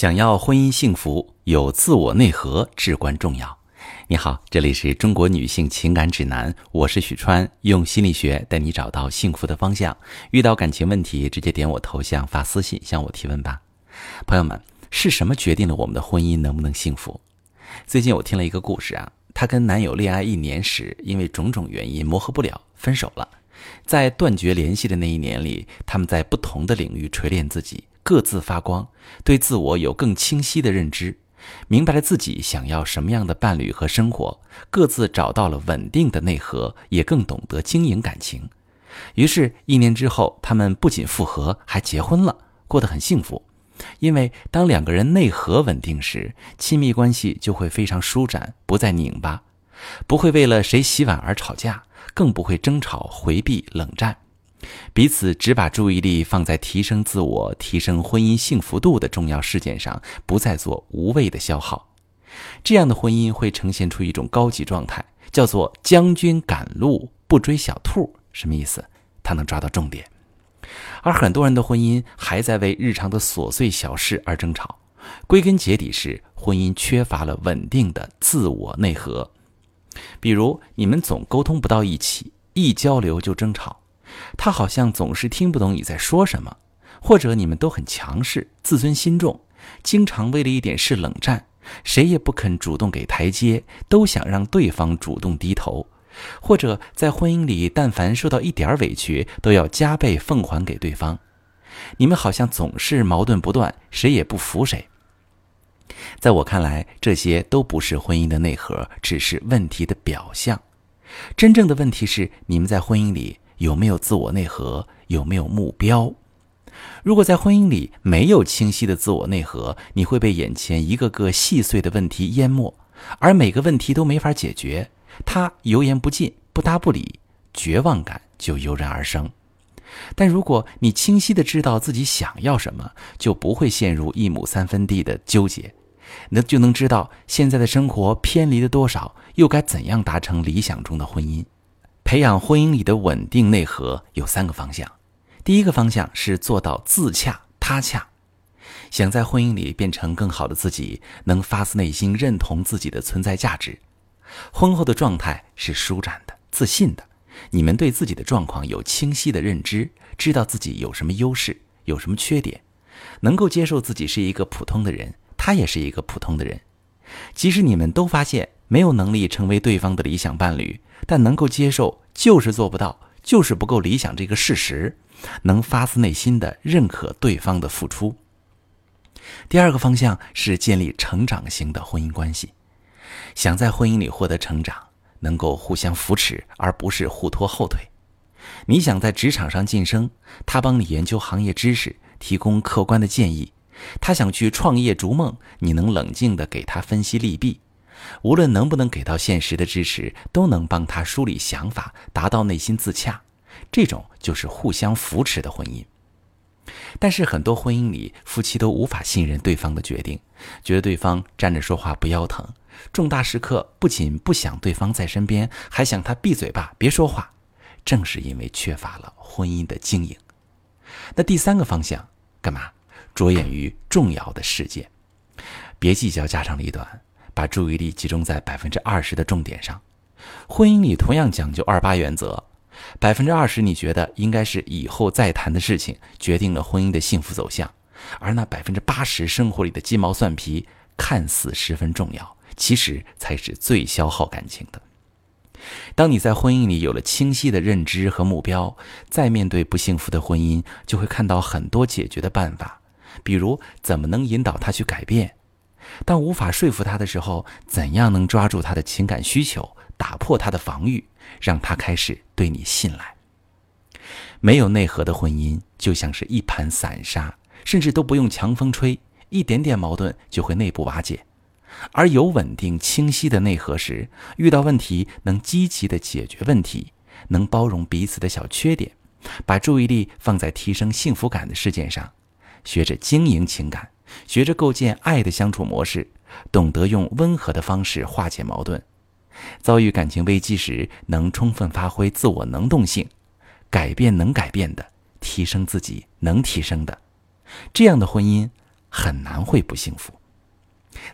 想要婚姻幸福，有自我内核至关重要。你好，这里是中国女性情感指南，我是许川，用心理学带你找到幸福的方向。遇到感情问题，直接点我头像发私信向我提问吧。朋友们，是什么决定了我们的婚姻能不能幸福？最近我听了一个故事啊，她跟男友恋爱一年时，因为种种原因磨合不了，分手了。在断绝联系的那一年里，他们在不同的领域锤炼自己。各自发光，对自我有更清晰的认知，明白了自己想要什么样的伴侣和生活，各自找到了稳定的内核，也更懂得经营感情。于是，一年之后，他们不仅复合，还结婚了，过得很幸福。因为当两个人内核稳定时，亲密关系就会非常舒展，不再拧巴，不会为了谁洗碗而吵架，更不会争吵、回避、冷战。彼此只把注意力放在提升自我、提升婚姻幸福度的重要事件上，不再做无谓的消耗。这样的婚姻会呈现出一种高级状态，叫做“将军赶路不追小兔”。什么意思？他能抓到重点。而很多人的婚姻还在为日常的琐碎小事而争吵，归根结底是婚姻缺乏了稳定的自我内核。比如，你们总沟通不到一起，一交流就争吵。他好像总是听不懂你在说什么，或者你们都很强势，自尊心重，经常为了一点事冷战，谁也不肯主动给台阶，都想让对方主动低头，或者在婚姻里，但凡受到一点委屈，都要加倍奉还给对方。你们好像总是矛盾不断，谁也不服谁。在我看来，这些都不是婚姻的内核，只是问题的表象。真正的问题是，你们在婚姻里。有没有自我内核？有没有目标？如果在婚姻里没有清晰的自我内核，你会被眼前一个个细碎的问题淹没，而每个问题都没法解决，他油盐不进，不搭不理，绝望感就油然而生。但如果你清晰的知道自己想要什么，就不会陷入一亩三分地的纠结，那就能知道现在的生活偏离了多少，又该怎样达成理想中的婚姻。培养婚姻里的稳定内核有三个方向，第一个方向是做到自洽他洽。想在婚姻里变成更好的自己，能发自内心认同自己的存在价值。婚后的状态是舒展的、自信的。你们对自己的状况有清晰的认知，知道自己有什么优势，有什么缺点，能够接受自己是一个普通的人，他也是一个普通的人。即使你们都发现没有能力成为对方的理想伴侣。但能够接受就是做不到，就是不够理想这个事实，能发自内心的认可对方的付出。第二个方向是建立成长型的婚姻关系，想在婚姻里获得成长，能够互相扶持，而不是互拖后腿。你想在职场上晋升，他帮你研究行业知识，提供客观的建议；他想去创业逐梦，你能冷静地给他分析利弊。无论能不能给到现实的支持，都能帮他梳理想法，达到内心自洽。这种就是互相扶持的婚姻。但是很多婚姻里，夫妻都无法信任对方的决定，觉得对方站着说话不腰疼。重大时刻不仅不想对方在身边，还想他闭嘴吧，别说话。正是因为缺乏了婚姻的经营。那第三个方向干嘛？着眼于重要的事件，别计较家长里短。把注意力集中在百分之二十的重点上，婚姻里同样讲究二八原则，百分之二十你觉得应该是以后再谈的事情，决定了婚姻的幸福走向，而那百分之八十生活里的鸡毛蒜皮看似十分重要，其实才是最消耗感情的。当你在婚姻里有了清晰的认知和目标，再面对不幸福的婚姻，就会看到很多解决的办法，比如怎么能引导他去改变。当无法说服他的时候，怎样能抓住他的情感需求，打破他的防御，让他开始对你信赖？没有内核的婚姻就像是一盘散沙，甚至都不用强风吹，一点点矛盾就会内部瓦解。而有稳定清晰的内核时，遇到问题能积极的解决问题，能包容彼此的小缺点，把注意力放在提升幸福感的事件上，学着经营情感。学着构建爱的相处模式，懂得用温和的方式化解矛盾，遭遇感情危机时能充分发挥自我能动性，改变能改变的，提升自己能提升的，这样的婚姻很难会不幸福。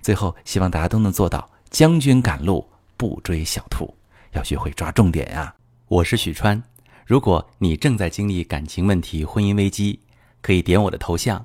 最后，希望大家都能做到将军赶路不追小兔，要学会抓重点呀。我是许川，如果你正在经历感情问题、婚姻危机，可以点我的头像，